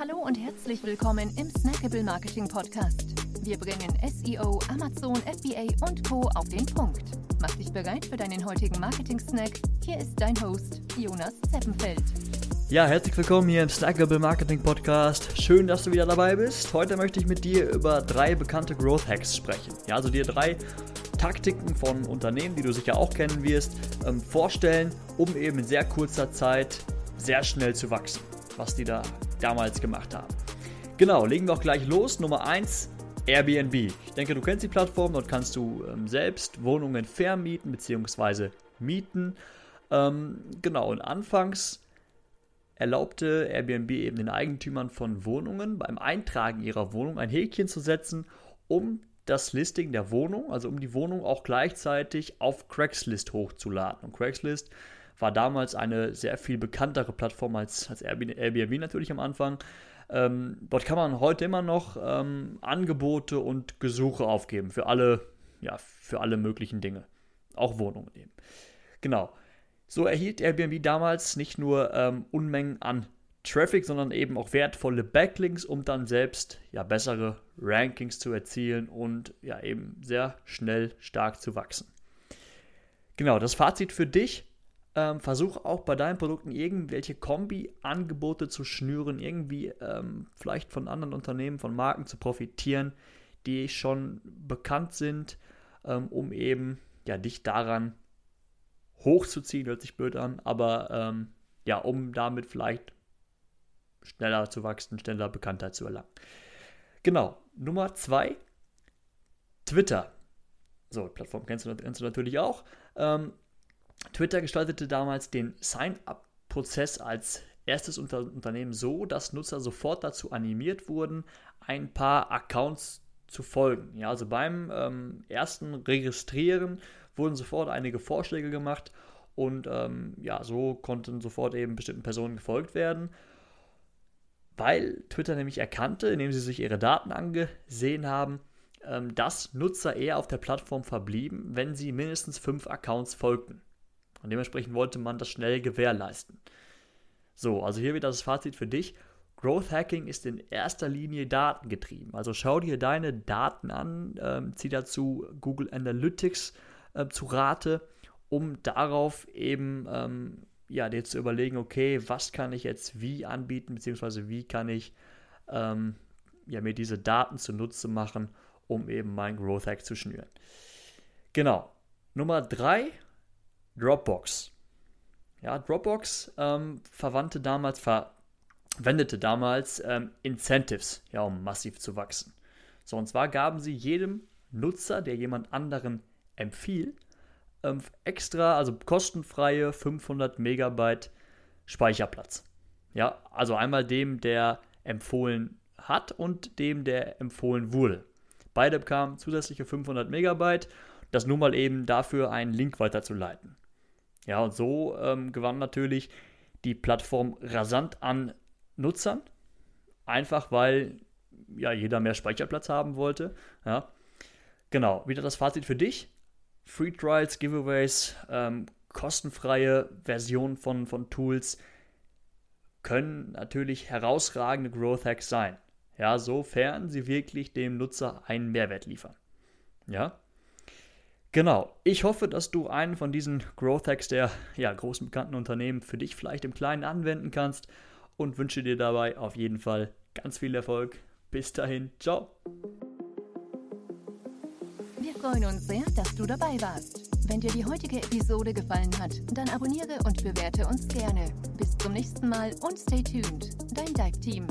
Hallo und herzlich willkommen im Snackable Marketing Podcast. Wir bringen SEO, Amazon, FBA und Co. auf den Punkt. Mach dich bereit für deinen heutigen Marketing-Snack. Hier ist dein Host, Jonas Zeppenfeld. Ja, herzlich willkommen hier im Snackable Marketing Podcast. Schön, dass du wieder dabei bist. Heute möchte ich mit dir über drei bekannte Growth Hacks sprechen. Ja, also dir drei Taktiken von Unternehmen, die du sicher auch kennen wirst, ähm, vorstellen, um eben in sehr kurzer Zeit sehr schnell zu wachsen, was die da damals gemacht haben. Genau, legen wir auch gleich los. Nummer 1, Airbnb. Ich denke, du kennst die Plattform, dort kannst du ähm, selbst Wohnungen vermieten bzw. mieten. Ähm, genau, und anfangs erlaubte Airbnb eben den Eigentümern von Wohnungen beim Eintragen ihrer Wohnung ein Häkchen zu setzen, um das Listing der Wohnung, also um die Wohnung auch gleichzeitig auf Craigslist hochzuladen. Und Craigslist war damals eine sehr viel bekanntere Plattform als, als Airbnb natürlich am Anfang. Ähm, dort kann man heute immer noch ähm, Angebote und Gesuche aufgeben für alle, ja, für alle möglichen Dinge. Auch Wohnungen eben. Genau. So erhielt Airbnb damals nicht nur ähm, Unmengen an Traffic, sondern eben auch wertvolle Backlinks, um dann selbst ja bessere Rankings zu erzielen und ja eben sehr schnell stark zu wachsen. Genau, das Fazit für dich. Ähm, versuch auch bei deinen Produkten irgendwelche Kombi-Angebote zu schnüren, irgendwie ähm, vielleicht von anderen Unternehmen, von Marken zu profitieren, die schon bekannt sind, ähm, um eben ja dich daran hochzuziehen, hört sich blöd an, aber ähm, ja, um damit vielleicht schneller zu wachsen, schneller Bekanntheit zu erlangen. Genau, Nummer zwei, Twitter. So, Plattform kennst du, kennst du natürlich auch. Ähm, Twitter gestaltete damals den Sign-up-Prozess als erstes Unter Unternehmen so, dass Nutzer sofort dazu animiert wurden, ein paar Accounts zu folgen. Ja, also beim ähm, ersten Registrieren wurden sofort einige Vorschläge gemacht und ähm, ja, so konnten sofort eben bestimmten Personen gefolgt werden weil Twitter nämlich erkannte, indem sie sich ihre Daten angesehen haben, ähm, dass Nutzer eher auf der Plattform verblieben, wenn sie mindestens fünf Accounts folgten. Und dementsprechend wollte man das schnell gewährleisten. So, also hier wieder das Fazit für dich. Growth Hacking ist in erster Linie datengetrieben. Also schau dir deine Daten an, ähm, zieh dazu Google Analytics äh, zu Rate, um darauf eben ähm, ja, dir zu überlegen, okay, was kann ich jetzt wie anbieten, beziehungsweise wie kann ich ähm, ja, mir diese Daten zunutze machen, um eben mein Growth Hack zu schnüren. Genau. Nummer drei, Dropbox. Ja, Dropbox ähm, verwandte damals, verwendete damals ähm, Incentives, ja, um massiv zu wachsen. So, und zwar gaben sie jedem Nutzer, der jemand anderen empfiehlt, ähm, extra, also kostenfreie 500 Megabyte Speicherplatz. Ja, also einmal dem, der empfohlen hat und dem, der empfohlen wurde. Beide bekamen zusätzliche 500 Megabyte, das nur mal eben dafür einen Link weiterzuleiten. Ja, und so ähm, gewann natürlich die Plattform rasant an Nutzern, einfach weil ja jeder mehr Speicherplatz haben wollte. Ja, genau. Wieder das Fazit für dich. Free Trials, Giveaways, ähm, kostenfreie Versionen von, von Tools können natürlich herausragende Growth Hacks sein. Ja, sofern sie wirklich dem Nutzer einen Mehrwert liefern. Ja? Genau. Ich hoffe, dass du einen von diesen Growth Hacks der ja, großen bekannten Unternehmen für dich vielleicht im Kleinen anwenden kannst und wünsche dir dabei auf jeden Fall ganz viel Erfolg. Bis dahin, ciao freuen uns sehr, dass du dabei warst. Wenn dir die heutige Episode gefallen hat, dann abonniere und bewerte uns gerne. Bis zum nächsten Mal und stay tuned. Dein Dive Team.